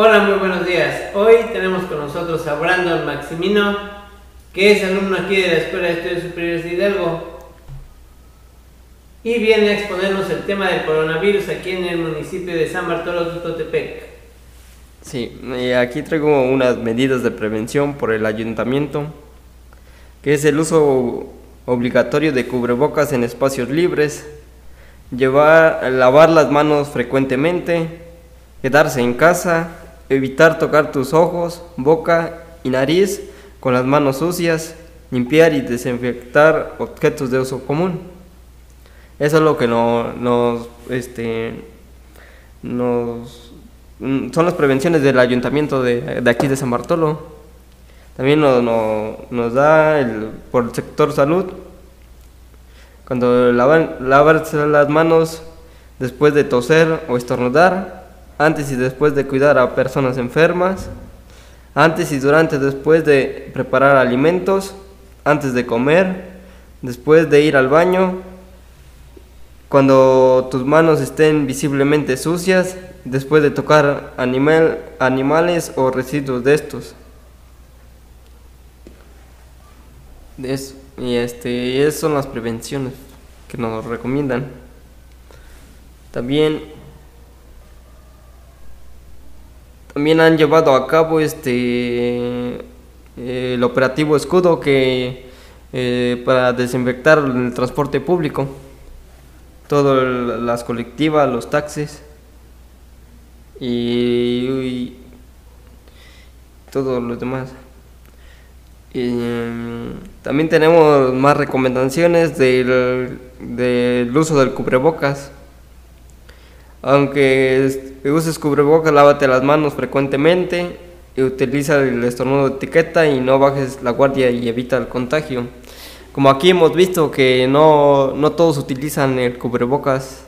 Hola, muy buenos días. Hoy tenemos con nosotros a Brandon Maximino, que es alumno aquí de la Escuela de Estudios Superiores de Hidalgo y viene a exponernos el tema del coronavirus aquí en el municipio de San Bartolo Tutotepec. Sí, aquí traigo unas medidas de prevención por el ayuntamiento, que es el uso obligatorio de cubrebocas en espacios libres, llevar, lavar las manos frecuentemente, quedarse en casa, evitar tocar tus ojos, boca y nariz con las manos sucias, limpiar y desinfectar objetos de uso común. Eso es lo que no, nos, este, mm, son las prevenciones del ayuntamiento de, de aquí de San Bartolo. También nos, nos, da el, por el sector salud, cuando lavan, lavarse las manos después de toser o estornudar, antes y después de cuidar a personas enfermas, antes y durante después de preparar alimentos, antes de comer, después de ir al baño, cuando tus manos estén visiblemente sucias, después de tocar animal, animales o residuos de estos. y este, esas son las prevenciones que nos recomiendan. También, también han llevado a cabo este el operativo escudo que eh, para desinfectar el transporte público todas las colectivas, los taxis y, todos los demás. Mm, también tenemos más recomendaciones del, del, uso del cubrebocas. Aunque uses cubrebocas, lávate las manos frecuentemente y utiliza el estornudo de etiqueta y no bajes la guardia y evita el contagio. Como aquí hemos visto que no, no todos utilizan el cubrebocas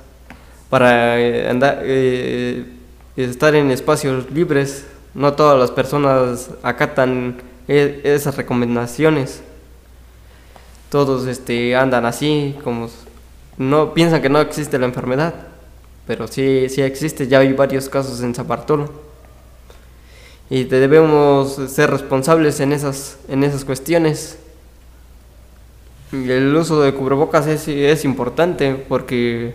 para eh, eh, estar en espacios libres, no todas las personas acatan e, esas recomendaciones. Todos este, andan así, como no piensan que no existe la enfermedad, pero sí, sí existe, ya hay varios casos en Zapartolo. Y debemos ser responsables en esas, en esas cuestiones. El uso de cubrebocas es, es importante porque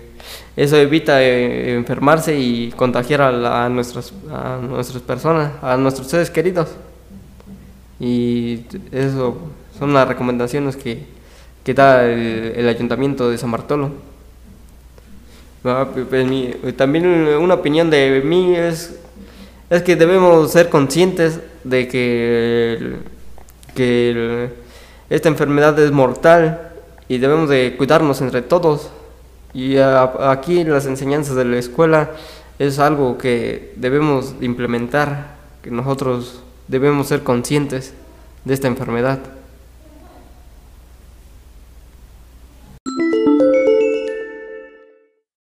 eso evita eh, enfermarse y contagiar a, nuestras, a nuestras personas, a nuestros seres queridos. Y eso son las recomendaciones que, que da el, ayuntamiento de San Bartolo. También una opinión de mí es, es que debemos ser conscientes de que, que esta enfermedad es mortal y debemos de cuidarnos entre todos. Y aquí las enseñanzas de la escuela es algo que debemos implementar, que nosotros debemos ser conscientes de esta enfermedad.